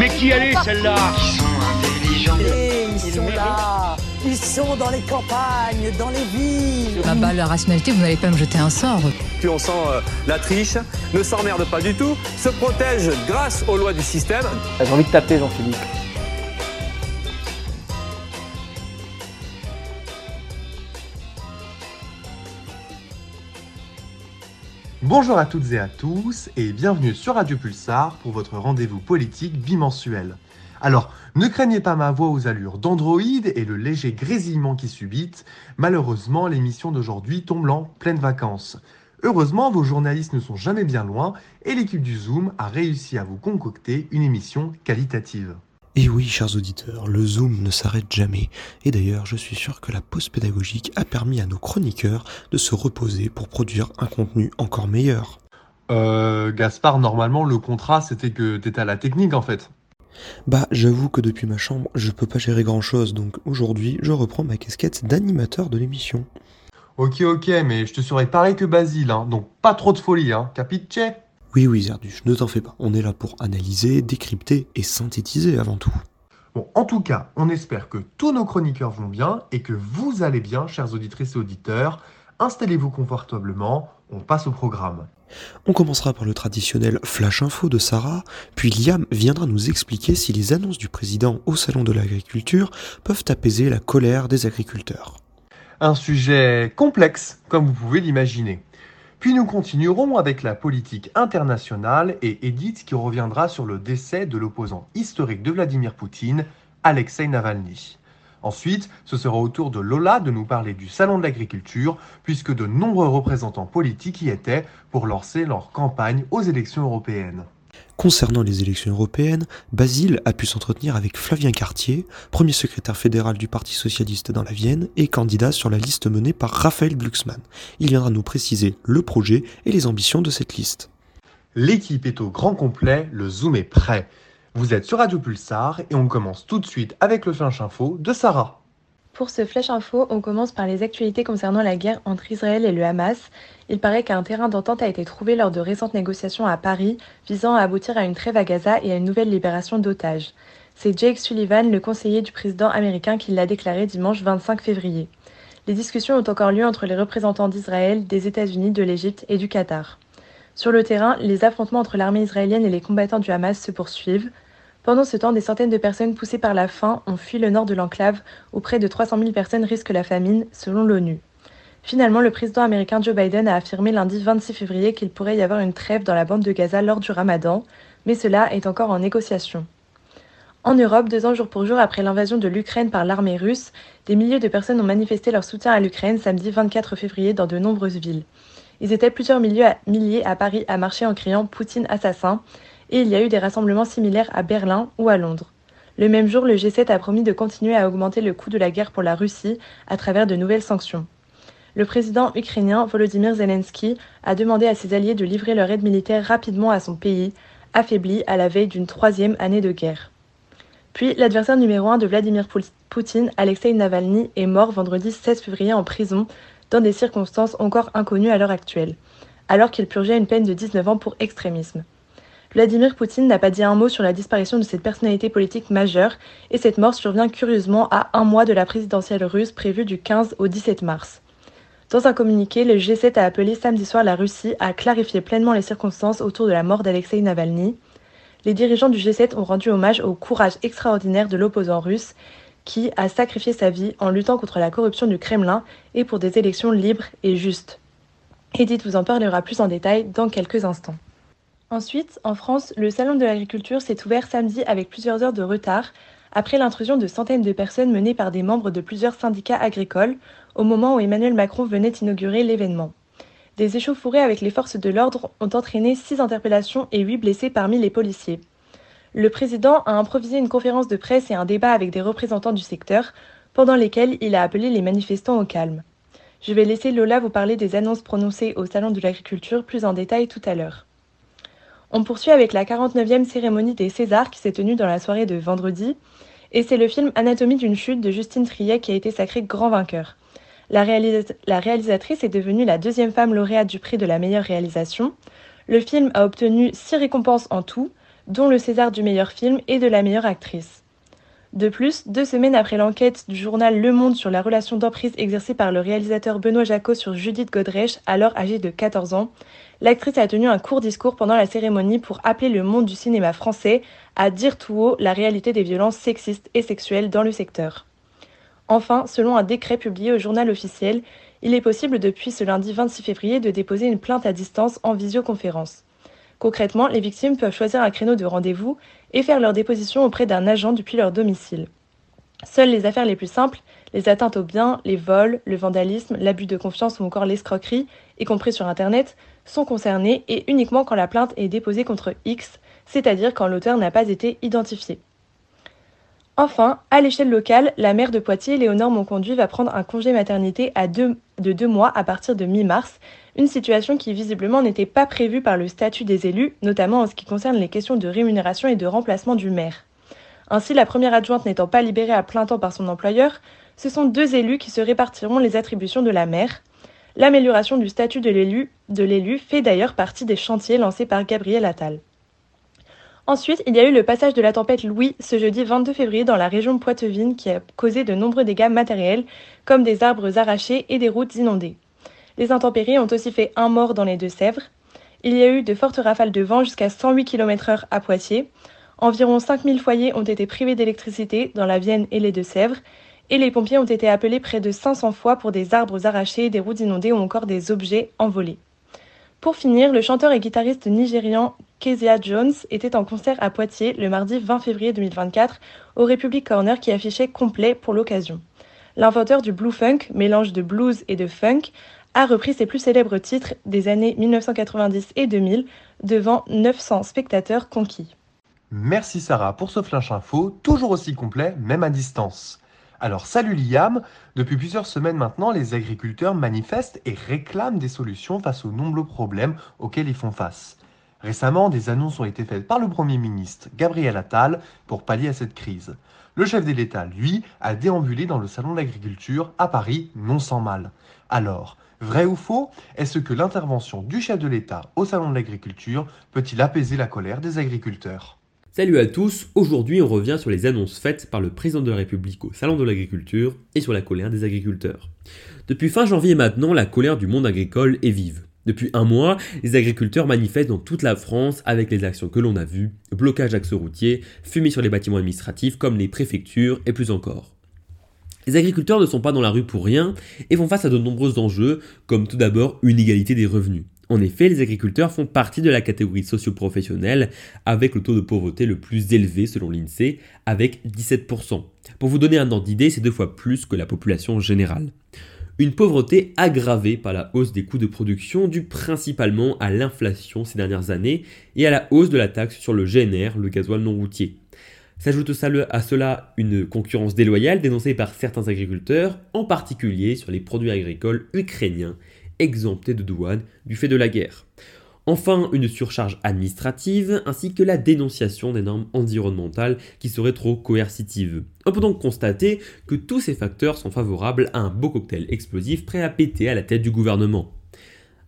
Mais qui elle est celle-là Ils sont intelligents. Et ils sont là Ils sont dans les campagnes, dans les villes Ah bah la rationalité, vous n'allez pas me jeter un sort. Puis on sent euh, la triche, ne s'emmerde pas du tout, se protège grâce aux lois du système. J'ai envie de taper Jean-Philippe. Bonjour à toutes et à tous et bienvenue sur Radio Pulsar pour votre rendez-vous politique bimensuel. Alors, ne craignez pas ma voix aux allures d'Android et le léger grésillement qui subite. Malheureusement, l'émission d'aujourd'hui tombe en pleine vacances. Heureusement, vos journalistes ne sont jamais bien loin et l'équipe du Zoom a réussi à vous concocter une émission qualitative. Et oui, chers auditeurs, le Zoom ne s'arrête jamais. Et d'ailleurs, je suis sûr que la pause pédagogique a permis à nos chroniqueurs de se reposer pour produire un contenu encore meilleur. Euh, Gaspard, normalement, le contrat, c'était que t'étais à la technique, en fait. Bah, j'avoue que depuis ma chambre, je peux pas gérer grand chose, donc aujourd'hui, je reprends ma casquette d'animateur de l'émission. Ok, ok, mais je te serai pareil que Basile, hein, donc pas trop de folie, hein, capiche Oui, oui, Zerduche, ne t'en fais pas. On est là pour analyser, décrypter et synthétiser avant tout. Bon, en tout cas, on espère que tous nos chroniqueurs vont bien et que vous allez bien, chers auditrices et auditeurs. Installez-vous confortablement, on passe au programme. On commencera par le traditionnel Flash Info de Sarah, puis Liam viendra nous expliquer si les annonces du président au Salon de l'Agriculture peuvent apaiser la colère des agriculteurs. Un sujet complexe, comme vous pouvez l'imaginer. Puis nous continuerons avec la politique internationale et Edith qui reviendra sur le décès de l'opposant historique de Vladimir Poutine, Alexei Navalny. Ensuite, ce sera au tour de Lola de nous parler du Salon de l'Agriculture, puisque de nombreux représentants politiques y étaient pour lancer leur campagne aux élections européennes. Concernant les élections européennes, Basile a pu s'entretenir avec Flavien Cartier, premier secrétaire fédéral du Parti socialiste dans la Vienne et candidat sur la liste menée par Raphaël Glucksmann. Il viendra nous préciser le projet et les ambitions de cette liste. L'équipe est au grand complet, le Zoom est prêt. Vous êtes sur Radio Pulsar et on commence tout de suite avec le Flash Info de Sarah. Pour ce Flash Info, on commence par les actualités concernant la guerre entre Israël et le Hamas. Il paraît qu'un terrain d'entente a été trouvé lors de récentes négociations à Paris visant à aboutir à une trêve à Gaza et à une nouvelle libération d'otages. C'est Jake Sullivan, le conseiller du président américain, qui l'a déclaré dimanche 25 février. Les discussions ont encore lieu entre les représentants d'Israël, des États-Unis, de l'Égypte et du Qatar. Sur le terrain, les affrontements entre l'armée israélienne et les combattants du Hamas se poursuivent. Pendant ce temps, des centaines de personnes poussées par la faim ont fui le nord de l'enclave, où près de 300 000 personnes risquent la famine, selon l'ONU. Finalement, le président américain Joe Biden a affirmé lundi 26 février qu'il pourrait y avoir une trêve dans la bande de Gaza lors du ramadan, mais cela est encore en négociation. En Europe, deux ans jour pour jour après l'invasion de l'Ukraine par l'armée russe, des milliers de personnes ont manifesté leur soutien à l'Ukraine samedi 24 février dans de nombreuses villes. Ils étaient plusieurs milliers à Paris à marcher en criant Poutine assassin, et il y a eu des rassemblements similaires à Berlin ou à Londres. Le même jour, le G7 a promis de continuer à augmenter le coût de la guerre pour la Russie à travers de nouvelles sanctions. Le président ukrainien Volodymyr Zelensky a demandé à ses alliés de livrer leur aide militaire rapidement à son pays, affaibli à la veille d'une troisième année de guerre. Puis, l'adversaire numéro un de Vladimir Poutine, Alexei Navalny, est mort vendredi 16 février en prison, dans des circonstances encore inconnues à l'heure actuelle, alors qu'il purgeait une peine de 19 ans pour extrémisme. Vladimir Poutine n'a pas dit un mot sur la disparition de cette personnalité politique majeure, et cette mort survient curieusement à un mois de la présidentielle russe prévue du 15 au 17 mars. Dans un communiqué, le G7 a appelé samedi soir la Russie à clarifier pleinement les circonstances autour de la mort d'Alexei Navalny. Les dirigeants du G7 ont rendu hommage au courage extraordinaire de l'opposant russe, qui a sacrifié sa vie en luttant contre la corruption du Kremlin et pour des élections libres et justes. Edith vous en parlera plus en détail dans quelques instants. Ensuite, en France, le Salon de l'agriculture s'est ouvert samedi avec plusieurs heures de retard, après l'intrusion de centaines de personnes menées par des membres de plusieurs syndicats agricoles, au moment où Emmanuel Macron venait inaugurer l'événement. Des échauffourées avec les forces de l'ordre ont entraîné six interpellations et huit blessés parmi les policiers. Le président a improvisé une conférence de presse et un débat avec des représentants du secteur, pendant lesquels il a appelé les manifestants au calme. Je vais laisser Lola vous parler des annonces prononcées au Salon de l'agriculture plus en détail tout à l'heure. On poursuit avec la 49e cérémonie des Césars qui s'est tenue dans la soirée de vendredi, et c'est le film Anatomie d'une chute de Justine Triet qui a été sacré grand vainqueur. La, réalisa la, réalisatrice est devenue la deuxième femme lauréate du prix de la meilleure réalisation. Le film a obtenu six récompenses en tout, dont le César du meilleur film et de la meilleure actrice. De plus, deux semaines après l'enquête du journal Le Monde sur la relation d'emprise exercée par le réalisateur Benoît Jacot sur Judith Godrèche, alors âgée de 14 ans, l'actrice a tenu un court discours pendant la cérémonie pour appeler le monde du cinéma français à dire tout haut la réalité des violences sexistes et sexuelles dans le secteur. Enfin, selon un décret publié au journal officiel, il est possible depuis ce lundi 26 février de déposer une plainte à distance en visioconférence. Concrètement, les victimes peuvent choisir un créneau de rendez-vous et faire leur déposition auprès d'un agent depuis leur domicile. Seules les affaires les plus simples, les atteintes aux biens, les vols, le vandalisme, l'abus de confiance ou encore l'escroquerie, y compris sur Internet, sont concernées et uniquement quand la plainte est déposée contre X, c'est-à-dire quand l'auteur n'a pas été identifié. Enfin, à l'échelle locale, la maire de Poitiers, Léonore Monconduit, va prendre un congé maternité de deux mois à partir de mi-mars, une situation qui visiblement n'était pas prévue par le statut des élus, notamment en ce qui concerne les questions de rémunération et de remplacement du maire. Ainsi, la première adjointe n'étant pas libérée à plein temps par son employeur, ce sont deux élus qui se répartiront les attributions de la maire. L'amélioration du statut de l'élu fait d'ailleurs partie des chantiers lancés par Gabriel Attal. Ensuite, il y a eu le passage de la tempête Louis ce jeudi 22 février dans la région poitevine qui a causé de nombreux dégâts matériels, comme des arbres arrachés et des routes inondées. Les intempéries ont aussi fait un mort dans les Deux-Sèvres. Il y a eu de fortes rafales de vent jusqu'à 108 km/h à Poitiers. Environ 5000 foyers ont été privés d'électricité dans la Vienne et les Deux-Sèvres. Et les pompiers ont été appelés près de 500 fois pour des arbres arrachés, des routes inondées ou encore des objets envolés. Pour finir, le chanteur et guitariste nigérian Kezia Jones était en concert à Poitiers le mardi 20 février 2024 au Republic Corner qui affichait complet pour l'occasion. L'inventeur du blue funk, mélange de blues et de funk, a repris ses plus célèbres titres des années 1990 et 2000 devant 900 spectateurs conquis. Merci Sarah pour ce flash info, toujours aussi complet, même à distance. Alors salut Liam, depuis plusieurs semaines maintenant, les agriculteurs manifestent et réclament des solutions face aux nombreux problèmes auxquels ils font face. Récemment, des annonces ont été faites par le Premier ministre Gabriel Attal pour pallier à cette crise. Le chef de l'État, lui, a déambulé dans le salon de l'agriculture à Paris, non sans mal. Alors, Vrai ou faux Est-ce que l'intervention du chef de l'État au Salon de l'Agriculture peut-il apaiser la colère des agriculteurs? Salut à tous, aujourd'hui on revient sur les annonces faites par le président de la République au Salon de l'Agriculture et sur la colère des agriculteurs. Depuis fin janvier maintenant, la colère du monde agricole est vive. Depuis un mois, les agriculteurs manifestent dans toute la France avec les actions que l'on a vues, blocage d'axes routiers, fumée sur les bâtiments administratifs comme les préfectures et plus encore. Les agriculteurs ne sont pas dans la rue pour rien et font face à de nombreux enjeux, comme tout d'abord une égalité des revenus. En effet, les agriculteurs font partie de la catégorie socio-professionnelle avec le taux de pauvreté le plus élevé selon l'INSEE, avec 17%. Pour vous donner un ordre d'idée, c'est deux fois plus que la population générale. Une pauvreté aggravée par la hausse des coûts de production due principalement à l'inflation ces dernières années et à la hausse de la taxe sur le GNR, le gasoil non routier. S'ajoute à cela une concurrence déloyale dénoncée par certains agriculteurs, en particulier sur les produits agricoles ukrainiens exemptés de douane du fait de la guerre. Enfin, une surcharge administrative ainsi que la dénonciation des normes environnementales qui seraient trop coercitives. On peut donc constater que tous ces facteurs sont favorables à un beau cocktail explosif prêt à péter à la tête du gouvernement.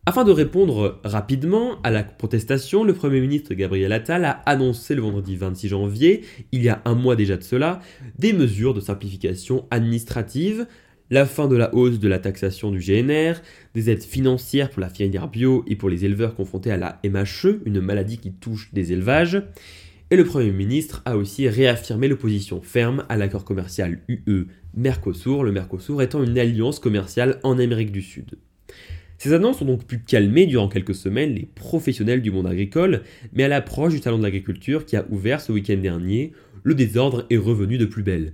Afin de répondre rapidement à la protestation, le Premier ministre Gabriel Attal a annoncé le vendredi 26 janvier, il y a un mois déjà de cela, des mesures de simplification administrative, la fin de la hausse de la taxation du GNR, des aides financières pour la filière bio et pour les éleveurs confrontés à la MHE, une maladie qui touche des élevages, et le Premier ministre a aussi réaffirmé l'opposition ferme à l'accord commercial UE-Mercosur, le Mercosur étant une alliance commerciale en Amérique du Sud. Ces annonces ont donc pu calmer durant quelques semaines les professionnels du monde agricole, mais à l'approche du Salon de l'agriculture qui a ouvert ce week-end dernier, le désordre est revenu de plus belle.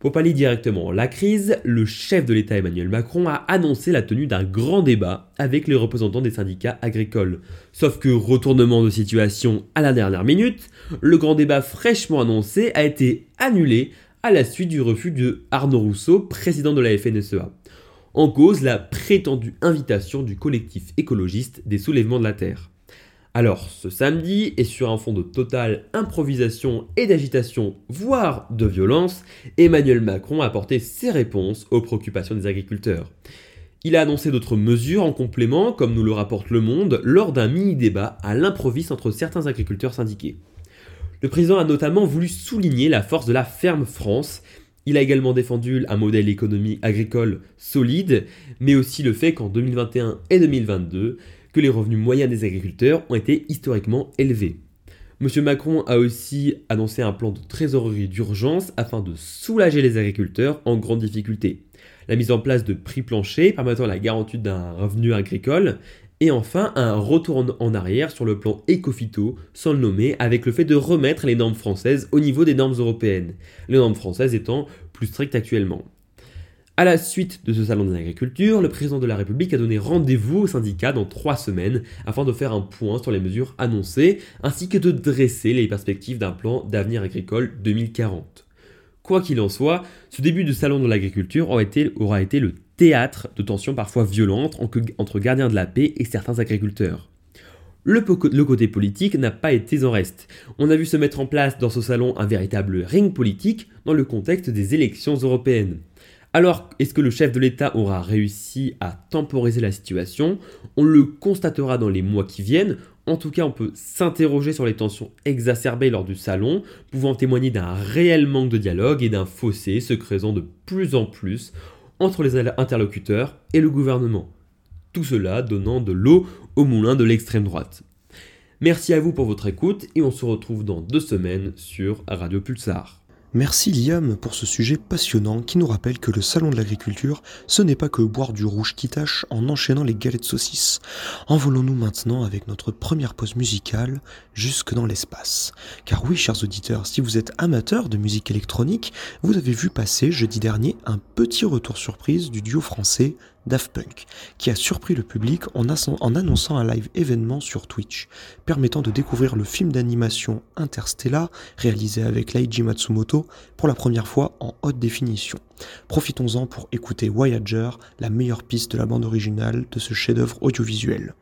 Pour pallier directement la crise, le chef de l'État Emmanuel Macron a annoncé la tenue d'un grand débat avec les représentants des syndicats agricoles. Sauf que retournement de situation à la dernière minute, le grand débat fraîchement annoncé a été annulé à la suite du refus de Arnaud Rousseau, président de la FNSEA en cause la prétendue invitation du collectif écologiste des soulèvements de la Terre. Alors, ce samedi, et sur un fond de totale improvisation et d'agitation, voire de violence, Emmanuel Macron a apporté ses réponses aux préoccupations des agriculteurs. Il a annoncé d'autres mesures en complément, comme nous le rapporte Le Monde, lors d'un mini-débat à l'improviste entre certains agriculteurs syndiqués. Le président a notamment voulu souligner la force de la ferme France. Il a également défendu un modèle économie agricole solide, mais aussi le fait qu'en 2021 et 2022, que les revenus moyens des agriculteurs ont été historiquement élevés. M. Macron a aussi annoncé un plan de trésorerie d'urgence afin de soulager les agriculteurs en grande difficulté. La mise en place de prix planchers permettant la garantie d'un revenu agricole et enfin, un retour en arrière sur le plan écophyto, sans le nommer, avec le fait de remettre les normes françaises au niveau des normes européennes, les normes françaises étant plus strictes actuellement. À la suite de ce salon de l'agriculture, le président de la République a donné rendez-vous aux syndicats dans trois semaines afin de faire un point sur les mesures annoncées ainsi que de dresser les perspectives d'un plan d'avenir agricole 2040. Quoi qu'il en soit, ce début de salon de l'agriculture aura été, aura été le théâtre de tensions parfois violentes entre gardiens de la paix et certains agriculteurs. Le, côté politique n'a pas été en reste. On a vu se mettre en place dans ce salon un véritable ring politique dans le contexte des élections européennes. Alors, est-ce que le chef de l'État aura réussi à temporiser la situation? On le constatera dans les mois qui viennent. En tout cas, on peut s'interroger sur les tensions exacerbées lors du salon, pouvant témoigner d'un réel manque de dialogue et d'un fossé se creusant de plus en plus entre les interlocuteurs et le gouvernement. Tout cela donnant de l'eau au moulin de l'extrême droite. Merci à vous pour votre écoute et on se retrouve dans deux semaines sur Radio Pulsar. Merci Liam pour ce sujet passionnant qui nous rappelle que le salon de l'agriculture, ce n'est pas que boire du rouge qui tâche en enchaînant les galettes saucisses. Envolons-nous maintenant avec notre première pause musicale jusque dans l'espace. Car oui, chers auditeurs, si vous êtes amateurs de musique électronique, vous avez vu passer jeudi dernier un petit retour surprise du duo français Daft Punk, qui a surpris le public en, annonçant un live événement sur Twitch, permettant de découvrir le film d'animation Interstellar, réalisé avec Leiji Matsumoto pour la première fois en haute définition. Profitons-en pour écouter Voyager, la meilleure piste de la bande originale de ce chef-d'œuvre audiovisuel.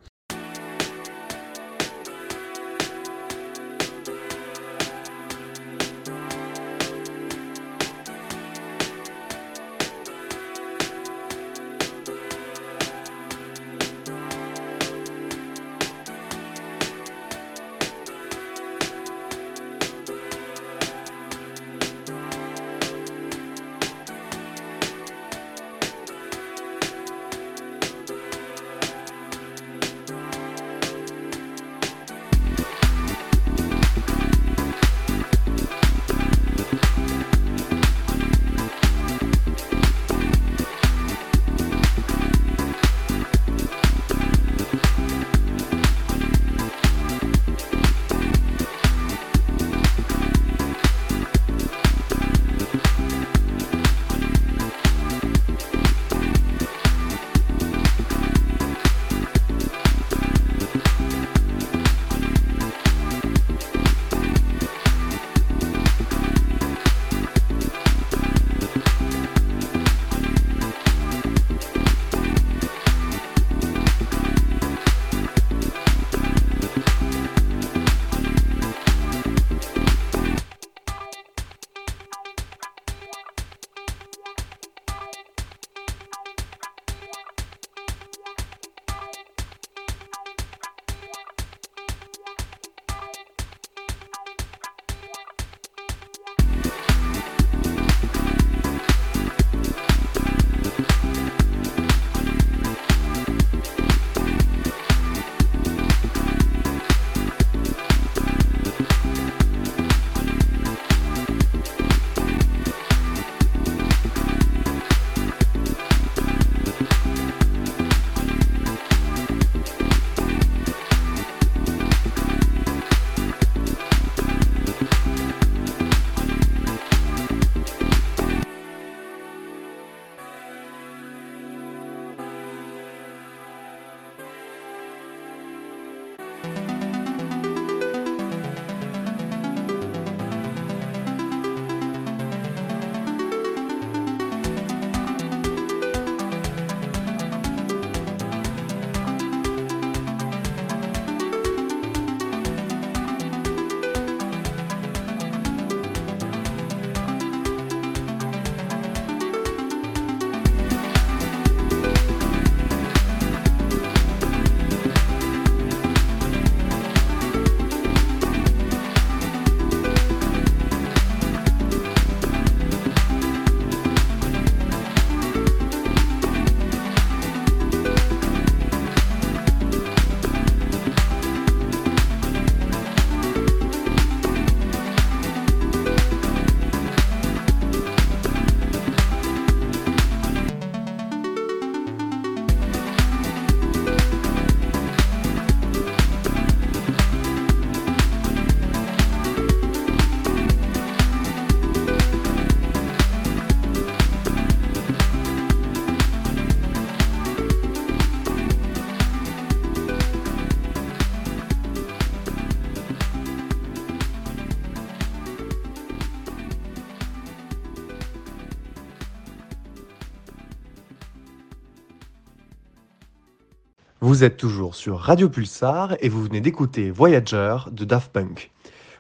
Vous êtes toujours sur Radio Pulsar et vous venez d'écouter Voyager de Daft Punk.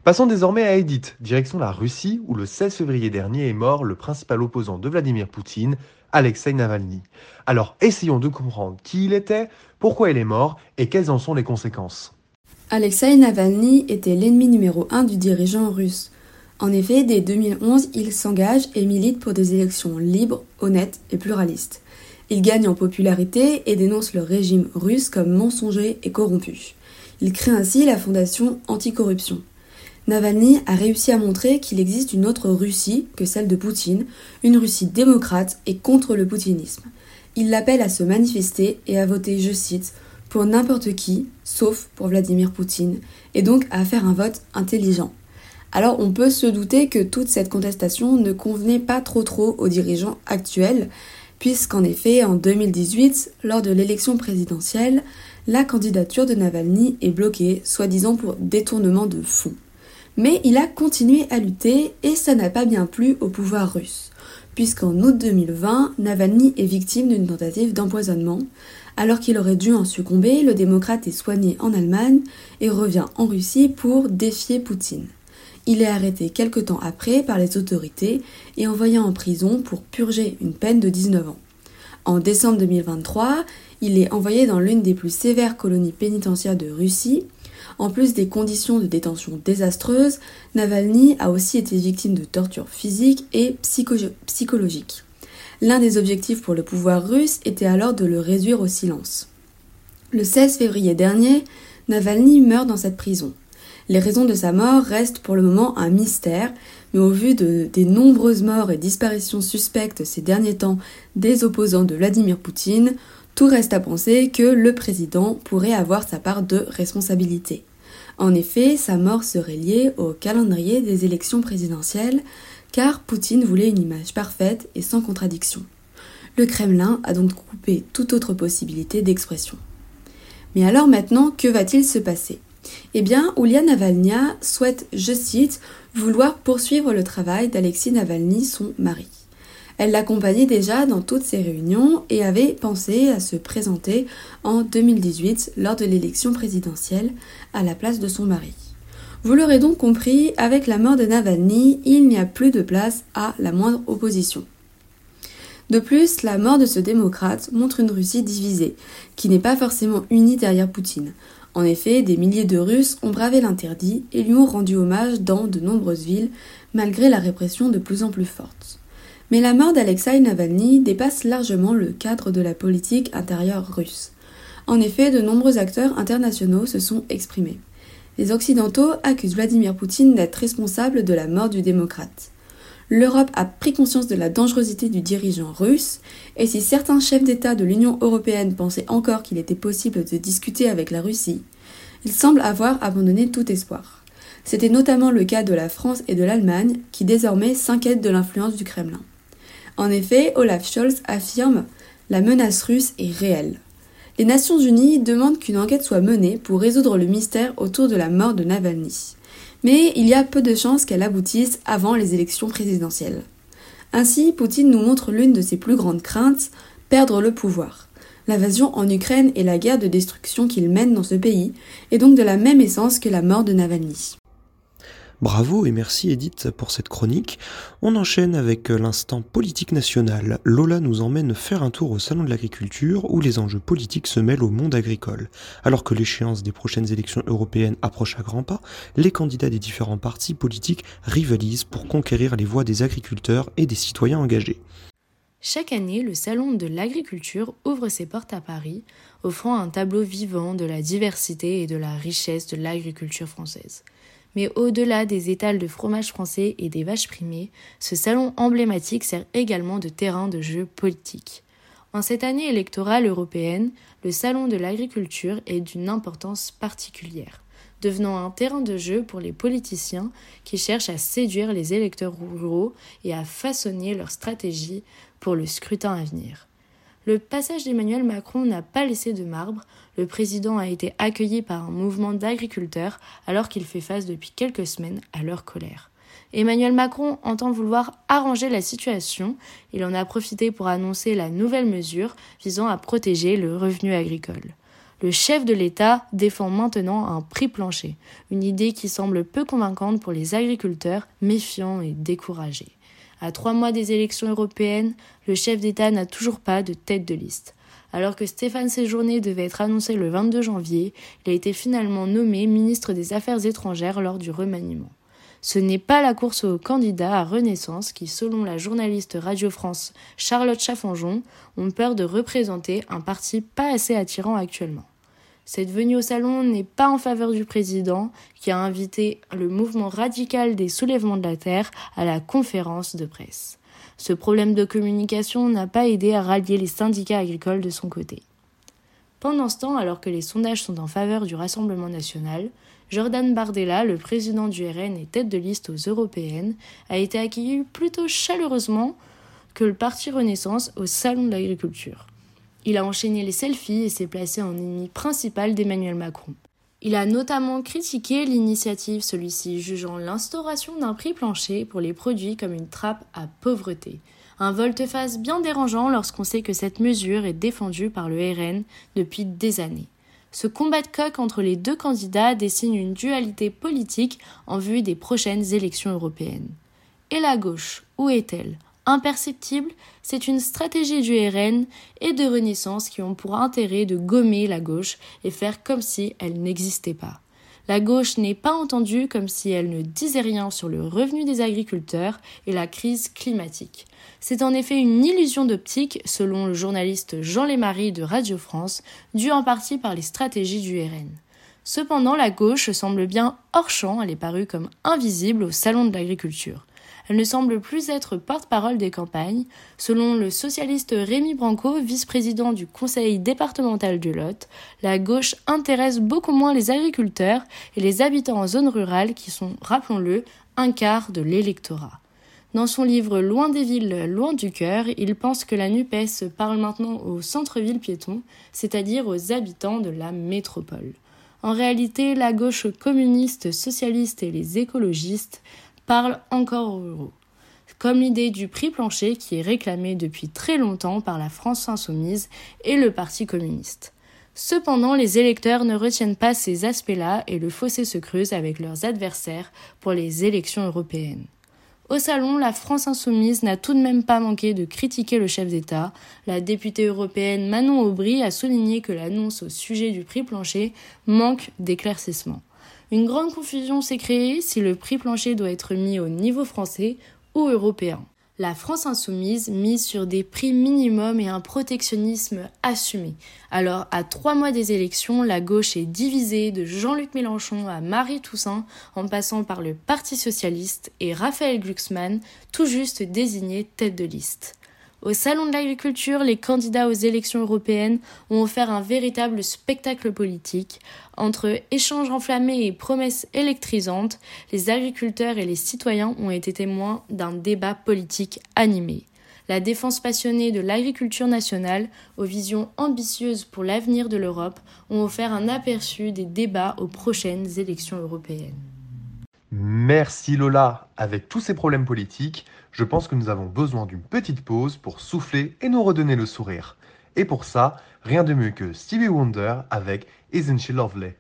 Passons désormais à Edith, direction la Russie, où le 16 février dernier est mort le principal opposant de Vladimir Poutine, Alexei Navalny. Alors essayons de comprendre qui il était, pourquoi il est mort et quelles en sont les conséquences. Alexei Navalny était l'ennemi numéro un du dirigeant russe. En effet, dès 2011, il s'engage et milite pour des élections libres, honnêtes et pluralistes. Il gagne en popularité et dénonce le régime russe comme mensonger et corrompu. Il crée ainsi la fondation anticorruption. Navalny a réussi à montrer qu'il existe une autre Russie que celle de Poutine, une Russie démocrate et contre le poutinisme. Il l'appelle à se manifester et à voter, je cite, pour n'importe qui, sauf pour Vladimir Poutine, et donc à faire un vote intelligent. Alors on peut se douter que toute cette contestation ne convenait pas trop trop aux dirigeants actuels, puisqu'en effet, en 2018, lors de l'élection présidentielle, la candidature de Navalny est bloquée, soi-disant pour détournement de fonds. Mais il a continué à lutter et ça n'a pas bien plu au pouvoir russe, puisqu'en août 2020, Navalny est victime d'une tentative d'empoisonnement. Alors qu'il aurait dû en succomber, le démocrate est soigné en Allemagne et revient en Russie pour défier Poutine. Il est arrêté quelque temps après par les autorités et envoyé en prison pour purger une peine de 19 ans. En décembre 2023, il est envoyé dans l'une des plus sévères colonies pénitentiaires de Russie, en plus des conditions de détention désastreuses, Navalny a aussi été victime de tortures physiques et psychologiques. L'un des objectifs pour le pouvoir russe était alors de le réduire au silence. Le 16 février dernier, Navalny meurt dans cette prison. Les raisons de sa mort restent pour le moment un mystère, mais au vu de, des nombreuses morts et disparitions suspectes ces derniers temps des opposants de Vladimir Poutine, tout reste à penser que le président pourrait avoir sa part de responsabilité. En effet, sa mort serait liée au calendrier des élections présidentielles, car Poutine voulait une image parfaite et sans contradiction. Le Kremlin a donc coupé toute autre possibilité d'expression. Mais alors maintenant, que va-t-il se passer? Eh bien, Oulia Navalnya souhaite, je cite, vouloir poursuivre le travail d'Alexis Navalny, son mari. Elle l'accompagnait déjà dans toutes ses réunions et avait pensé à se présenter en 2018 lors de l'élection présidentielle à la place de son mari. Vous l'aurez donc compris, avec la mort de Navalny, il n'y a plus de place à la moindre opposition. De plus, la mort de ce démocrate montre une Russie divisée, qui n'est pas forcément unie derrière Poutine. En effet, des milliers de Russes ont bravé l'interdit et lui ont rendu hommage dans de nombreuses villes, malgré la répression de plus en plus forte. Mais la mort d'Alexei Navalny dépasse largement le cadre de la politique intérieure russe. En effet, de nombreux acteurs internationaux se sont exprimés. Les Occidentaux accusent Vladimir Poutine d'être responsable de la mort du démocrate. L'Europe a pris conscience de la dangerosité du dirigeant russe, et si certains chefs d'État de l'Union européenne pensaient encore qu'il était possible de discuter avec la Russie, ils semblent avoir abandonné tout espoir. C'était notamment le cas de la France et de l'Allemagne, qui désormais s'inquiètent de l'influence du Kremlin. En effet, Olaf Scholz affirme La menace russe est réelle. Les Nations Unies demandent qu'une enquête soit menée pour résoudre le mystère autour de la mort de Navalny. Mais il y a peu de chances qu'elle aboutisse avant les élections présidentielles. Ainsi, Poutine nous montre l'une de ses plus grandes craintes, perdre le pouvoir. L'invasion en Ukraine et la guerre de destruction qu'il mène dans ce pays est donc de la même essence que la mort de Navalny. Bravo et merci Edith pour cette chronique. On enchaîne avec l'instant politique national. Lola nous emmène faire un tour au Salon de l'agriculture où les enjeux politiques se mêlent au monde agricole. Alors que l'échéance des prochaines élections européennes approche à grands pas, les candidats des différents partis politiques rivalisent pour conquérir les voix des agriculteurs et des citoyens engagés. Chaque année, le Salon de l'agriculture ouvre ses portes à Paris, offrant un tableau vivant de la diversité et de la richesse de l'agriculture française. Mais au-delà des étals de fromage français et des vaches primées, ce salon emblématique sert également de terrain de jeu politique. En cette année électorale européenne, le salon de l'agriculture est d'une importance particulière, devenant un terrain de jeu pour les politiciens qui cherchent à séduire les électeurs ruraux et à façonner leur stratégie pour le scrutin à venir. Le passage d'Emmanuel Macron n'a pas laissé de marbre, le président a été accueilli par un mouvement d'agriculteurs alors qu'il fait face depuis quelques semaines à leur colère. Emmanuel Macron entend vouloir arranger la situation. Il en a profité pour annoncer la nouvelle mesure visant à protéger le revenu agricole. Le chef de l'État défend maintenant un prix plancher, une idée qui semble peu convaincante pour les agriculteurs, méfiants et découragés. À trois mois des élections européennes, le chef d'État n'a toujours pas de tête de liste. Alors que Stéphane Séjourné devait être annoncé le 22 janvier, il a été finalement nommé ministre des Affaires étrangères lors du remaniement. Ce n'est pas la course aux candidats à Renaissance qui, selon la journaliste Radio France Charlotte Chaffanjon, ont peur de représenter un parti pas assez attirant actuellement. Cette venue au salon n'est pas en faveur du président, qui a invité le mouvement radical des soulèvements de la terre à la conférence de presse. Ce problème de communication n'a pas aidé à rallier les syndicats agricoles de son côté. Pendant ce temps, alors que les sondages sont en faveur du Rassemblement national, Jordan Bardella, le président du RN et tête de liste aux européennes, a été accueilli plutôt chaleureusement que le parti Renaissance au Salon de l'agriculture. Il a enchaîné les selfies et s'est placé en ennemi principal d'Emmanuel Macron. Il a notamment critiqué l'initiative, celui-ci jugeant l'instauration d'un prix plancher pour les produits comme une trappe à pauvreté. Un volte-face bien dérangeant lorsqu'on sait que cette mesure est défendue par le RN depuis des années. Ce combat de coq entre les deux candidats dessine une dualité politique en vue des prochaines élections européennes. Et la gauche, où est-elle? Imperceptible, c'est une stratégie du RN et de Renaissance qui ont pour intérêt de gommer la gauche et faire comme si elle n'existait pas. La gauche n'est pas entendue comme si elle ne disait rien sur le revenu des agriculteurs et la crise climatique. C'est en effet une illusion d'optique, selon le journaliste Jean Lémarie de Radio France, due en partie par les stratégies du RN. Cependant, la gauche semble bien hors champ, elle est parue comme invisible au salon de l'agriculture. Elle ne semble plus être porte-parole des campagnes. Selon le socialiste Rémi Branco, vice-président du conseil départemental du Lot, la gauche intéresse beaucoup moins les agriculteurs et les habitants en zone rurale qui sont, rappelons-le, un quart de l'électorat. Dans son livre Loin des villes, loin du cœur, il pense que la NUPES parle maintenant au centre-ville piéton, c'est-à-dire aux habitants de la métropole. En réalité, la gauche communiste, socialiste et les écologistes parle encore aux ruraux. Comme l'idée du prix plancher qui est réclamée depuis très longtemps par la France insoumise et le Parti communiste. Cependant, les électeurs ne retiennent pas ces aspects-là et le fossé se creuse avec leurs adversaires pour les élections européennes. Au salon, la France insoumise n'a tout de même pas manqué de critiquer le chef d'État. La députée européenne Manon Aubry a souligné que l'annonce au sujet du prix plancher manque d'éclaircissement. Une grande confusion s'est créée si le prix plancher doit être mis au niveau français ou européen. La France insoumise mise sur des prix minimums et un protectionnisme assumé. Alors, à trois mois des élections, la gauche est divisée de Jean-Luc Mélenchon à Marie Toussaint, en passant par le Parti socialiste et Raphaël Glucksmann, tout juste désigné tête de liste. Au Salon de l'agriculture, les candidats aux élections européennes ont offert un véritable spectacle politique. Entre échanges enflammés et promesses électrisantes, les agriculteurs et les citoyens ont été témoins d'un débat politique animé. La défense passionnée de l'agriculture nationale, aux visions ambitieuses pour l'avenir de l'Europe, ont offert un aperçu des débats aux prochaines élections européennes. Merci Lola. Avec tous ces problèmes politiques, je pense que nous avons besoin d'une petite pause pour souffler et nous redonner le sourire. Et pour ça, rien de mieux que Stevie Wonder avec Isn't She Lovely.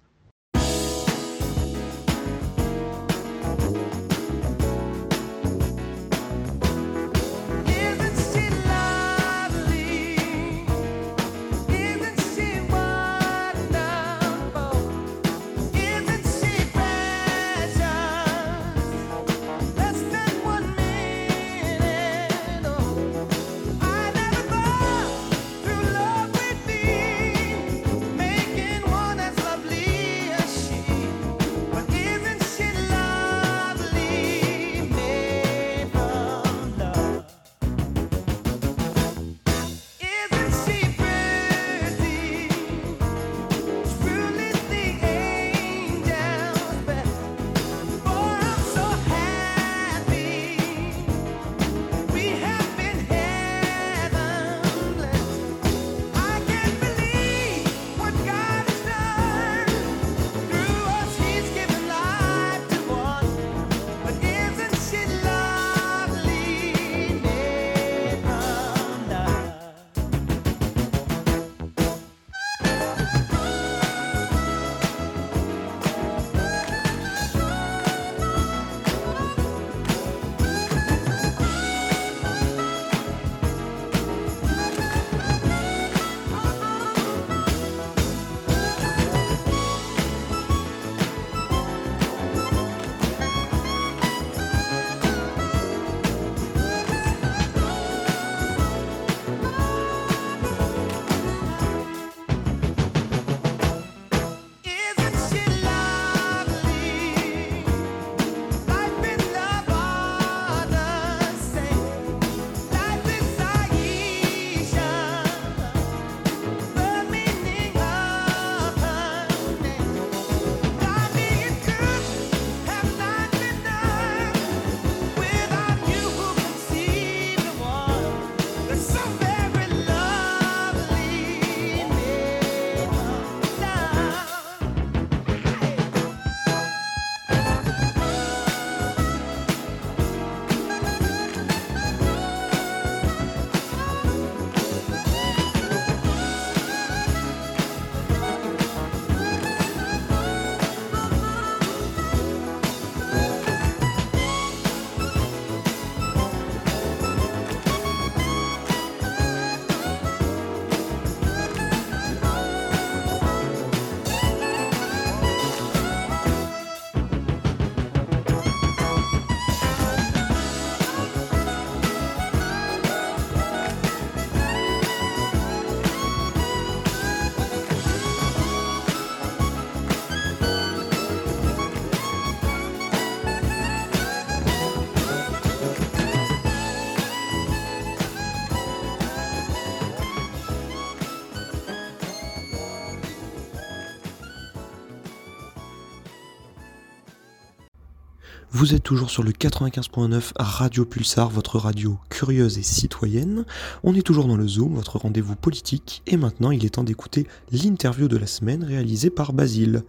Vous êtes toujours sur le 95.9 Radio Pulsar, votre radio curieuse et citoyenne. On est toujours dans le Zoom, votre rendez-vous politique, et maintenant il est temps d'écouter l'interview de la semaine réalisée par Basile.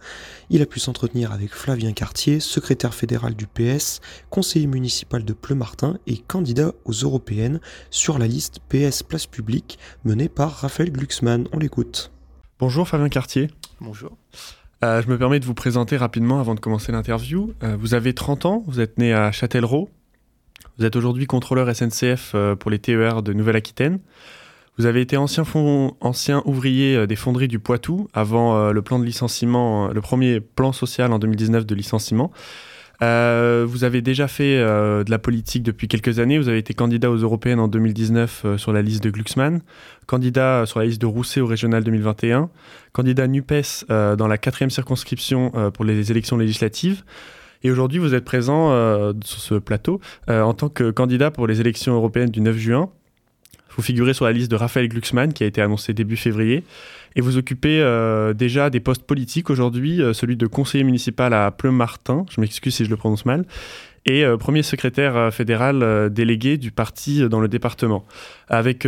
Il a pu s'entretenir avec Flavien Cartier, secrétaire fédéral du PS, conseiller municipal de Pleumartin et candidat aux européennes sur la liste PS Place Publique menée par Raphaël Glucksmann. On l'écoute. Bonjour Fabien Cartier. Bonjour. Euh, je me permets de vous présenter rapidement avant de commencer l'interview. Euh, vous avez 30 ans, vous êtes né à Châtellerault. Vous êtes aujourd'hui contrôleur SNCF euh, pour les TER de Nouvelle-Aquitaine. Vous avez été ancien, ancien ouvrier des fonderies du Poitou avant le plan de licenciement, le premier plan social en 2019 de licenciement. Euh, vous avez déjà fait euh, de la politique depuis quelques années. Vous avez été candidat aux européennes en 2019 euh, sur la liste de Glucksmann, candidat sur la liste de Rousset au régional 2021, candidat NUPES dans la quatrième circonscription pour les élections législatives. Et aujourd'hui, vous êtes présent sur ce plateau en tant que candidat pour les élections européennes du 9 juin. Vous figurez sur la liste de Raphaël Glucksmann qui a été annoncée début février. Et vous occupez euh, déjà des postes politiques aujourd'hui, euh, celui de conseiller municipal à Pleumartin, je m'excuse si je le prononce mal, et euh, premier secrétaire fédéral délégué du parti dans le département. Avec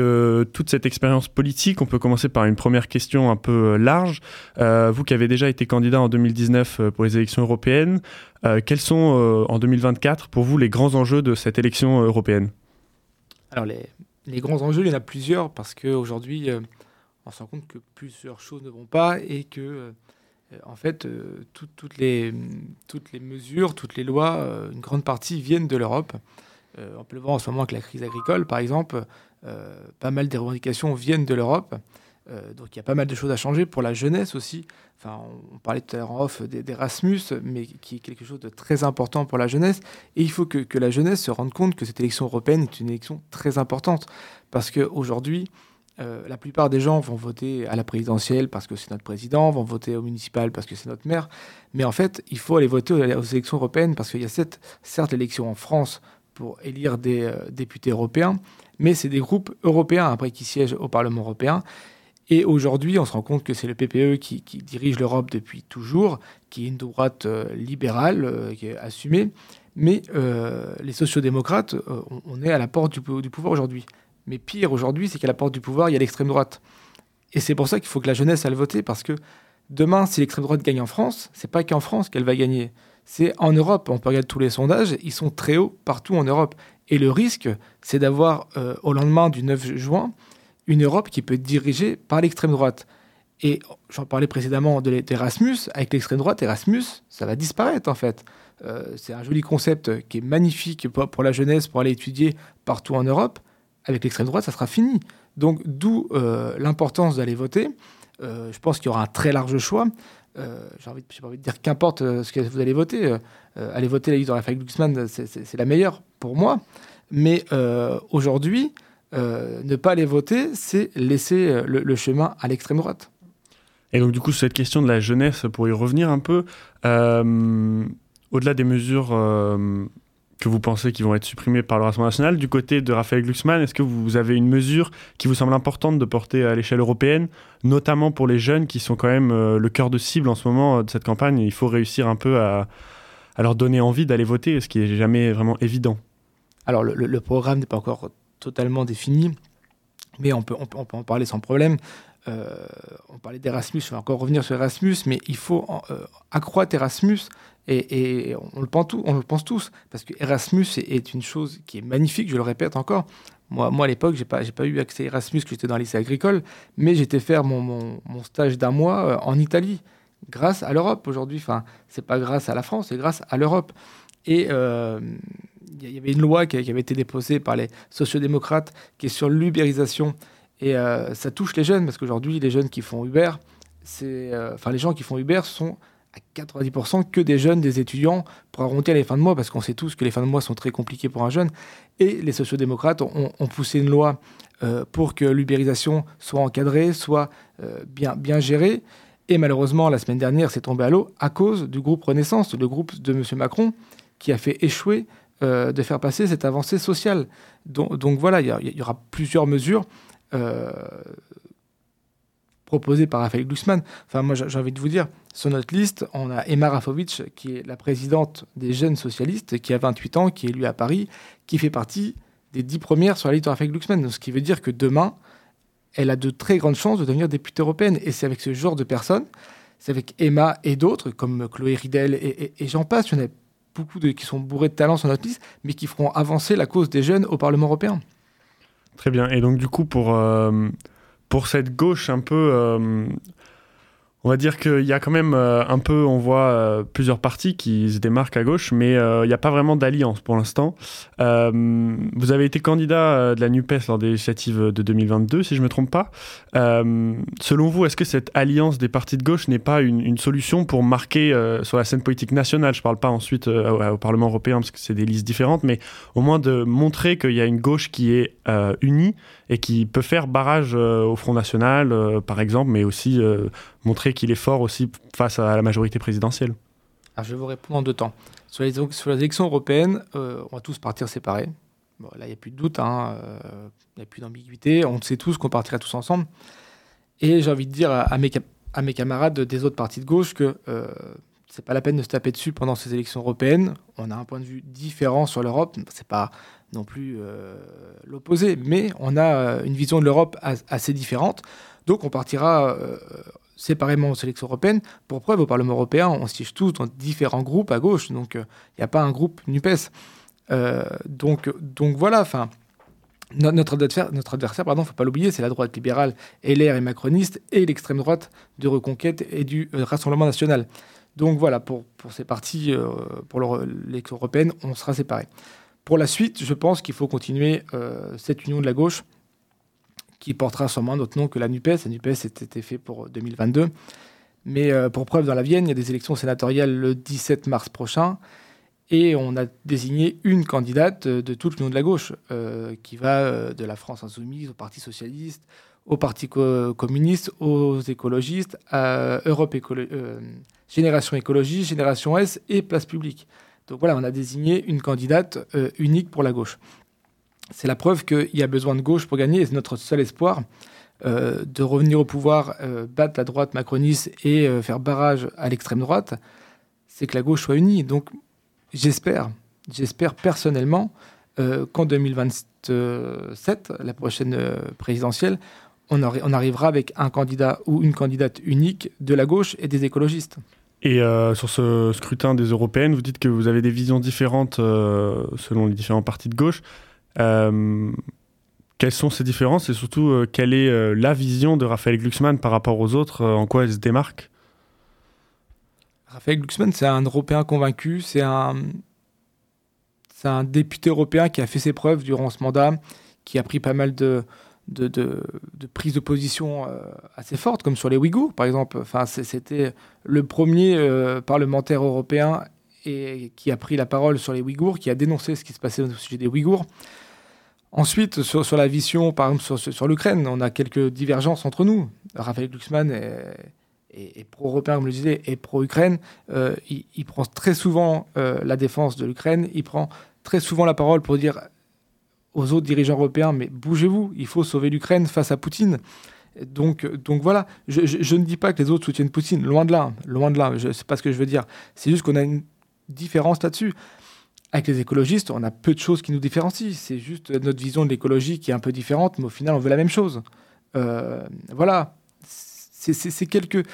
toute cette expérience politique, on peut commencer par une première question un peu large. vous qui avez déjà été candidat en 2019 pour les élections européennes, quels sont en 2024 pour vous les grands enjeux de cette élection européenne? Alors les, les, grands enjeux, il y en a plusieurs parce qu'aujourd'hui on se rend compte que plusieurs choses ne vont pas et que, euh, en fait, euh, toutes, les, mesures, toutes les lois, euh, une grande partie viennent de l'Europe. on peut le voir en ce moment avec la crise agricole, par exemple. pas mal des revendications viennent de l'Europe. donc il y a pas mal de choses à changer pour la jeunesse aussi. Enfin, on, parlait tout à l'heure en off d'Erasmus, mais qui est quelque chose de très important pour la jeunesse. Et il faut que, que, la jeunesse se rende compte que cette élection européenne est une élection très importante. Parce qu'aujourd'hui, euh, la plupart des gens vont voter à la présidentielle parce que c'est notre président, vont voter au municipal parce que c'est notre maire. Mais en fait, il faut aller voter aux élections européennes parce qu'il y a cette, certes l'élection en France pour élire des euh, députés européens, mais c'est des groupes européens après qui siègent au Parlement européen. Et aujourd'hui, on se rend compte que c'est le PPE qui, dirige l'Europe depuis toujours, qui est une droite euh, libérale, qui est assumée. Mais les sociodémocrates, on, est à la porte du pouvoir aujourd'hui. Mais pire aujourd'hui, c'est qu'à la porte du pouvoir, il y a l'extrême droite. Et c'est pour ça qu'il faut que la jeunesse aille voter, parce que demain, si l'extrême droite gagne en France, c'est pas qu'en France qu'elle va gagner. C'est en Europe. On peut regarder tous les sondages, ils sont très hauts partout en Europe. Et le risque, c'est d'avoir, euh, au lendemain du 9 juin, une Europe qui peut être dirigée par l'extrême droite. Et j'en parlais précédemment d'Erasmus. Avec l'extrême droite, Erasmus, ça va disparaître en fait. Euh, c'est un joli concept qui est magnifique pour la jeunesse, pour aller étudier partout en Europe avec l'extrême droite, ça sera fini. Donc d'où euh, l'importance d'aller voter. Euh, je pense qu'il y aura un très large choix. Euh, j'ai envie, pas envie de dire qu'importe ce que vous allez voter. allez voter la liste de Raphaël Glucksmann, c'est la meilleure pour moi. Mais aujourd'hui, ne pas aller voter, c'est laisser le, le, chemin à l'extrême droite. Et donc du coup, cette question de la jeunesse, pour y revenir un peu, au-delà des mesures que vous pensez qui vont être supprimés par le Rassemblement national. Du côté de Raphaël Glucksmann, est-ce que vous avez une mesure qui vous semble importante de porter à l'échelle européenne, notamment pour les jeunes qui sont quand même euh, le cœur de cible en ce moment euh, de cette campagne? Il faut réussir un peu à, leur donner envie d'aller voter, ce qui n'est jamais vraiment évident. Alors le, programme n'est pas encore totalement défini, mais on peut, en parler sans problème. Euh, on parlait d'Erasmus, je vais encore revenir sur Erasmus, mais il faut accroître Erasmus et, on, le pense tous, parce que Erasmus est, une chose qui est magnifique, je le répète encore. Moi, moi à l'époque, j'ai pas, pas eu accès à Erasmus, que j'étais dans le lycée agricole, mais j'étais faire mon, stage d'un mois euh, en Italie, grâce à l'Europe aujourd'hui. Enfin, c'est pas grâce à la France, c'est grâce à l'Europe. Et euh, il y avait une loi qui, avait été déposée par les sociodémocrates qui est sur l'ubérisation. Et euh, ça touche les jeunes, parce qu'aujourd'hui, les jeunes qui font Uber, enfin, les gens qui font Uber sont à 90% que des jeunes, des étudiants, pour arrondir les fins de mois, parce qu'on sait tous que les fins de mois sont très compliquées pour un jeune. Et les sociodémocrates ont, ont poussé une loi euh, pour que l'ubérisation soit encadrée, soit euh, bien, gérée. Et malheureusement, la semaine dernière, c'est tombé à l'eau à cause du groupe Renaissance, le groupe de M. Macron, qui a fait échouer euh, de faire passer cette avancée sociale. Donc, voilà, il y, aura plusieurs mesures proposé par Raphaël Glucksmann. Enfin, moi, j'ai envie de vous dire, sur notre liste, on a Emma Rafovitch, qui est la présidente des jeunes socialistes, qui a 28 ans, qui est élue à Paris, qui fait partie des dix premières sur la liste de Raphaël Glucksmann. ce qui veut dire que demain, elle a de très grandes chances de devenir députée européenne. Et c'est avec ce genre de personnes, c'est avec Emma et d'autres, comme Chloé Ridel et, j'en passe, il y en a beaucoup qui sont bourrés de talent sur notre liste, mais qui feront avancer la cause des jeunes au Parlement européen. Très bien. Et donc, du coup, pour, euh, pour cette gauche un peu. Euh, on va dire qu'il y a quand même euh, un peu, on voit euh, plusieurs partis qui se démarquent à gauche, mais il n'y a pas vraiment d'alliance pour l'instant. vous avez été candidat de la NUPES lors des législatives de 2022, si je ne me trompe pas. selon vous, est-ce que cette alliance des partis de gauche n'est pas une, solution pour marquer sur la scène politique nationale? Je ne parle pas ensuite au, Parlement européen, parce que c'est des listes différentes, mais au moins de montrer qu'il y a une gauche qui est unie et qui peut faire barrage euh, au Front National, euh, par exemple, mais aussi euh, montrer qu'il est fort aussi face à la majorité présidentielle Je vais vous répondre en deux temps. Sur les, élections européennes, on va tous partir séparés. Là, il n'y a plus de doute, hein, il n'y a plus d'ambiguïté. On sait tous qu'on partira tous ensemble. Et j'ai envie de dire à mes camarades des autres partis de gauche que c'est pas la peine de se taper dessus pendant ces élections européennes. On a un point de vue différent sur l'Europe. C'est pas non plus euh, l'opposé, mais on a euh, une vision de l'Europe assez différente. Donc on partira euh, séparément aux élections européennes. Pour preuve, au Parlement européen, on siège tous dans différents groupes à gauche, donc il n'y a pas un groupe NUPES. donc, donc voilà, enfin, notre adversaire, notre adversaire pardon, faut pas l'oublier, c'est la droite libérale, LR et macroniste, et l'extrême droite de Reconquête et du Rassemblement national. Donc voilà, pour, pour ces partis, pour l'élection européenne, on sera séparés. Pour la suite, je pense qu'il faut continuer euh, cette union de la gauche qui portera sûrement un autre nom que la NUPES. La NUPES était fait pour 2022. Mais euh, pour preuve, dans la Vienne, il y a des élections sénatoriales le 17 mars prochain. Et on a désigné une candidate de toute l'union de la gauche, euh, qui va de la France insoumise au Parti socialiste, au Parti communiste, aux écologistes, à Europe Génération écologie, Génération S et Place publique. Donc voilà, on a désigné une candidate euh, unique pour la gauche. C'est la preuve qu'il y a besoin de gauche pour gagner, et c'est notre seul espoir euh, de revenir au pouvoir, euh, battre la droite macroniste et faire barrage à l'extrême droite, c'est que la gauche soit unie. Donc j'espère, j'espère personnellement qu'en 2027, la prochaine présidentielle, on, on arrivera avec un candidat ou une candidate unique de la gauche et des écologistes. Et euh, sur ce scrutin des européennes, vous dites que vous avez des visions différentes euh, selon les différents partis de gauche. Euh, quelles sont ces différences et surtout quelle est la vision de Raphaël Glucksmann par rapport aux autres En quoi elle se démarque? Raphaël Glucksmann, c'est un Européen convaincu, c'est un, c'est un député européen qui a fait ses preuves durant ce mandat, qui a pris pas mal de, de, prise de position euh, assez forte, comme sur les Ouïghours, par exemple. Enfin, c'était le premier euh, parlementaire européen et, qui a pris la parole sur les Ouïghours, qui a dénoncé ce qui se passait au sujet des Ouïghours. Ensuite, sur, la vision, par exemple, sur, l'Ukraine, on a quelques divergences entre nous. Raphaël Glucksmann est, pro-européen, comme je le disais, et pro-Ukraine. Euh, il, prend très souvent la défense de l'Ukraine. Il prend très souvent la parole pour dire aux autres dirigeants européens, mais bougez-vous, il faut sauver l'Ukraine face à Poutine. Donc, donc voilà, je, ne dis pas que les autres soutiennent Poutine, loin de là, loin de là, sais pas ce que je veux dire. C'est juste qu'on a une différence là-dessus. Avec les écologistes, on a peu de choses qui nous différencient. C'est juste notre vision de l'écologie qui est un peu différente, mais au final, on veut la même chose. Euh, voilà, c'est quelques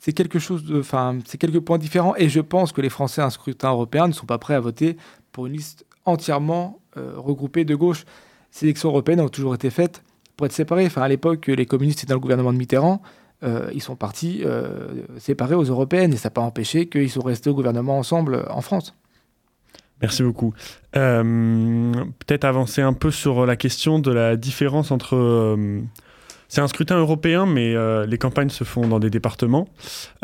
c'est quelque chose de, enfin, c'est quelques points différents. Et je pense que les Français à un scrutin européen ne sont pas prêts à voter pour une liste entièrement euh, regroupés de gauche. Ces élections européennes ont toujours été faites pour être séparées. Enfin, à l'époque, les communistes étaient dans le gouvernement de Mitterrand. Euh, ils sont partis euh, séparés aux européennes et ça n'a pas empêché qu'ils sont restés au gouvernement ensemble en France. Merci beaucoup. Peut-être avancer un peu sur la question de la différence entre c'est un scrutin européen, mais euh, les campagnes se font dans des départements.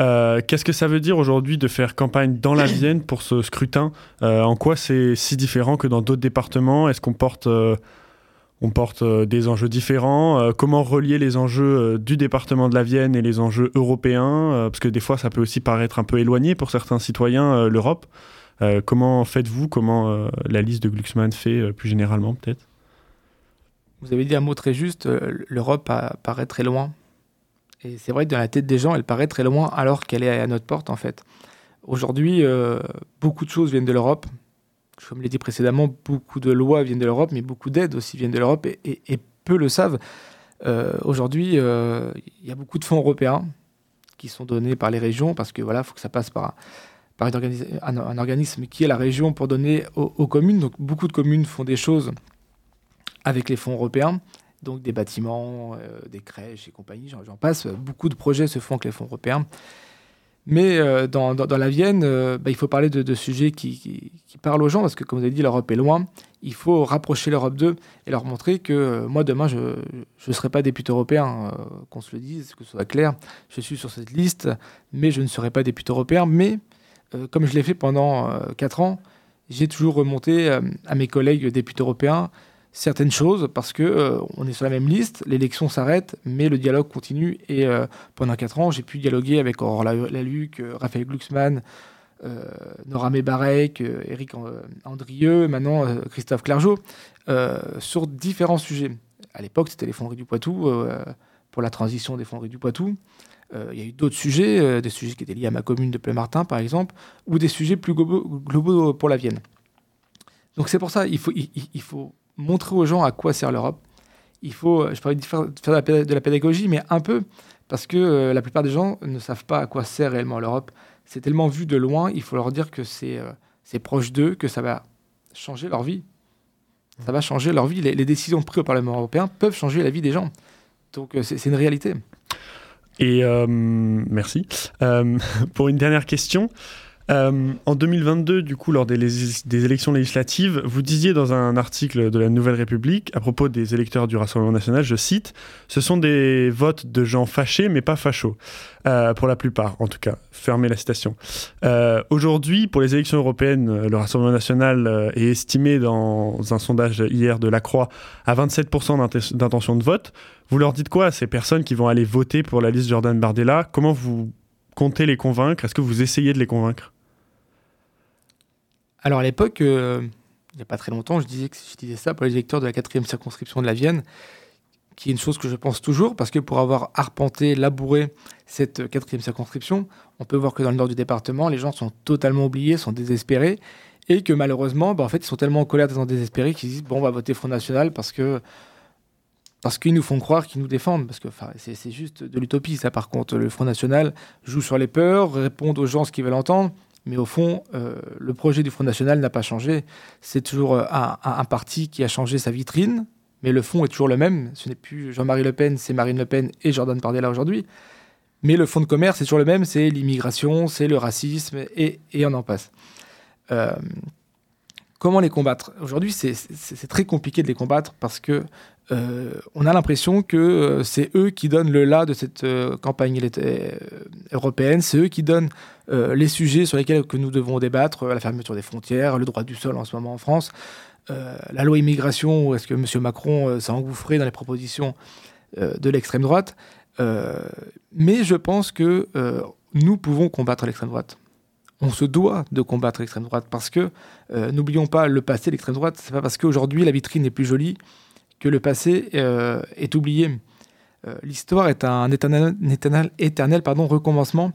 Euh, qu'est-ce que ça veut dire aujourd'hui de faire campagne dans la Vienne pour ce scrutin? Euh, En quoi c'est si différent que dans d'autres départements? Est-ce qu'on porte, on porte des enjeux différents? Comment relier les enjeux du département de la Vienne et les enjeux européens? Parce que des fois, ça peut aussi paraître un peu éloigné pour certains citoyens, l'Europe. comment faites-vous? Comment la liste de Glucksmann fait plus généralement, peut-être? Vous avez dit un mot très juste, euh, l'Europe paraît très loin. Et c'est vrai que dans la tête des gens, elle paraît très loin alors qu'elle est à notre porte en fait. Aujourd'hui, euh, beaucoup de choses viennent de l'Europe. Comme je l'ai dit précédemment, beaucoup de lois viennent de l'Europe, mais beaucoup d'aides aussi viennent de l'Europe et, peu le savent. Euh, aujourd'hui, il y a beaucoup de fonds européens qui sont donnés par les régions parce que voilà, faut que ça passe par par un, organisme qui est la région pour donner aux, communes. Donc beaucoup de communes font des choses avec les fonds européens, donc des bâtiments, euh, des crèches et compagnie, j'en passe. Beaucoup de projets se font avec les fonds européens. Mais euh, dans, la Vienne, euh, bah, il faut parler de, sujets qui, parlent aux gens, parce que comme vous avez dit, l'Europe est loin. Il faut rapprocher l'Europe d'eux et leur montrer que moi, demain, je ne serai pas député européen, qu'on se le dise, que ce soit clair. Je suis sur cette liste, mais je ne serai pas député européen. Mais comme je l'ai fait pendant euh, quatre ans, j'ai toujours remonté à mes collègues députés européens certaines choses parce que on est sur la même liste, l'élection s'arrête, mais le dialogue continue. Et pendant quatre ans, j'ai pu dialoguer avec Aurore Laluc, Raphaël Glucksmann, Nora Mebarek, Eric Andrieux, maintenant Christophe Clergeau, sur différents sujets. À l'époque, c'était les fonderies du Poitou, pour la transition des fonderies du Poitou. Euh, il y a eu d'autres sujets, euh, des sujets qui étaient liés à ma commune de Pleumartin, par exemple, ou des sujets plus globaux, pour la Vienne. Donc c'est pour ça, faut montrer aux gens à quoi sert l'Europe. Il faut, euh, je parlais de faire, de la pédagogie, mais un peu, parce que la plupart des gens ne savent pas à quoi sert réellement l'Europe. C'est tellement vu de loin, il faut leur dire que c'est c'est proche d'eux, que ça va changer leur vie. Ça va changer leur vie. Les, les, décisions prises au Parlement européen peuvent changer la vie des gens. Donc c'est une réalité. Et euh, merci. Euh, pour une dernière question, euh, en 2022, du coup, lors des, élections législatives, vous disiez dans un article de la Nouvelle République, à propos des électeurs du Rassemblement national, je cite, Ce sont des votes de gens fâchés, mais pas fachos, euh, pour la plupart, en tout cas. Fermez la citation. Euh, Aujourd'hui, pour les élections européennes, le Rassemblement national est estimé dans un sondage hier de la Croix à 27% d'intention de vote. Vous leur dites quoi à ces personnes qui vont aller voter pour la liste Jordan Bardella? Comment vous comptez les convaincre? Est-ce que vous essayez de les convaincre? Alors à l'époque, euh, il n'y a pas très longtemps, je disais, que, je ça pour les électeurs de la quatrième circonscription de la Vienne, qui est une chose que je pense toujours, parce que pour avoir arpenté, labouré cette quatrième circonscription, on peut voir que dans le nord du département, les gens sont totalement oubliés, sont désespérés, et que malheureusement, bah, en fait, ils sont tellement en colère, tellement désespérés qu'ils disent bon, on va voter Front National parce que parce qu'ils nous font croire qu'ils nous défendent, parce que c'est juste de l'utopie, ça par contre. Le Front National joue sur les peurs, répond aux gens ce qu'ils veulent entendre, mais au fond, euh, le projet du Front National n'a pas changé. C'est toujours euh, un, parti qui a changé sa vitrine, mais le fond est toujours le même. Ce n'est plus Jean-Marie Le Pen, c'est Marine Le Pen et Jordan Bardella aujourd'hui. Mais le fond de commerce est toujours le même, c'est l'immigration, c'est le racisme, et, on en passe. Euh, comment les combattre Aujourd'hui, c'est très compliqué de les combattre parce que euh, on a l'impression que euh, c'est eux qui donnent le là de cette euh, campagne européenne, c'est eux qui donnent les sujets sur lesquels que nous devons débattre, la fermeture des frontières, le droit du sol en ce moment en France, la loi immigration, où est-ce que M. Macron s'est engouffré dans les propositions de l'extrême droite. mais je pense que nous pouvons combattre l'extrême droite on se doit de combattre l'extrême droite parce que n'oublions pas le passé de l'extrême droite. C'est pas parce qu'aujourd'hui la vitrine est plus jolie que le passé euh, est oublié. Euh, l'histoire est un éternel, éternel, pardon, recommencement.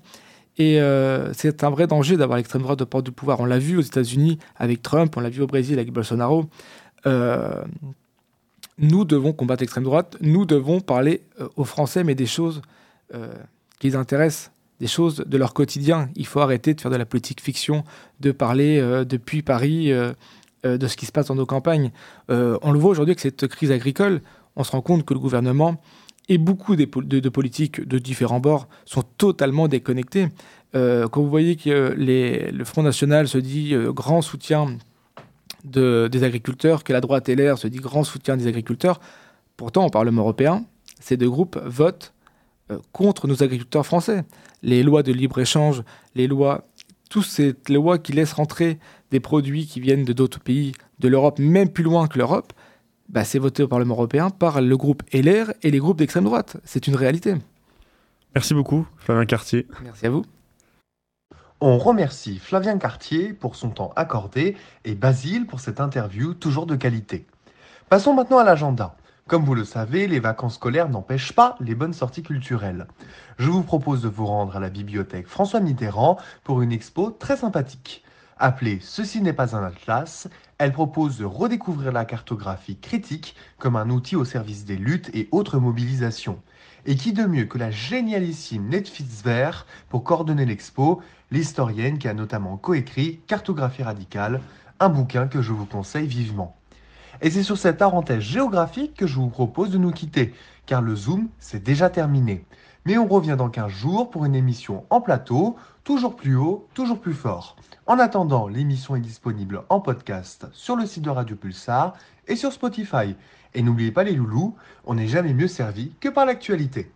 Et euh, c'est un vrai danger d'avoir l'extrême droite de porte du pouvoir. On l'a vu aux États-Unis avec Trump, on l'a vu au Brésil avec Bolsonaro. nous devons combattre l'extrême droite, nous devons parler aux Français, mais des choses qui les intéressent, des choses de leur quotidien. Il faut arrêter de faire de la politique fiction, de parler depuis Paris euh, de ce qui se passe dans nos campagnes. Euh, on le voit aujourd'hui avec cette crise agricole, on se rend compte que le gouvernement et beaucoup de, politiques de différents bords sont totalement déconnectés. Euh, quand vous voyez que le Front National se dit grand soutien des agriculteurs, que la droite l'air se dit grand soutien des agriculteurs, pourtant au Parlement européen, ces deux groupes votent contre nos agriculteurs français. Les lois de libre-échange, les lois, toutes ces lois qui laissent rentrer des produits qui viennent de d'autres pays de l'Europe, même plus loin que l'Europe, bah, c'est voté au Parlement européen par le groupe LR et les groupes d'extrême droite. C'est une réalité. Merci beaucoup, Flavien Cartier. Merci à vous. On remercie Flavien Cartier pour son temps accordé et Basile pour cette interview toujours de qualité. Passons maintenant à l'agenda. Comme vous le savez, les vacances scolaires n'empêchent pas les bonnes sorties culturelles. Je vous propose de vous rendre à la bibliothèque François Mitterrand pour une expo très sympathique. Appelée Ceci n'est pas un atlas, elle propose de redécouvrir la cartographie critique comme un outil au service des luttes et autres mobilisations. Et qui de mieux que la génialissime Netflix Vert pour coordonner l'expo, l'historienne qui a notamment coécrit Cartographie radicale, un bouquin que je vous conseille vivement. Et c'est sur cette parenthèse géographique que je vous propose de nous quitter, car le Zoom, c'est déjà terminé. Mais on revient dans 15 jours pour une émission en plateau, toujours plus haut, toujours plus fort. En attendant, l'émission est disponible en podcast sur le site de Radio Pulsar et sur Spotify. Et n'oubliez pas les loulous, on n'est jamais mieux servi que par l'actualité.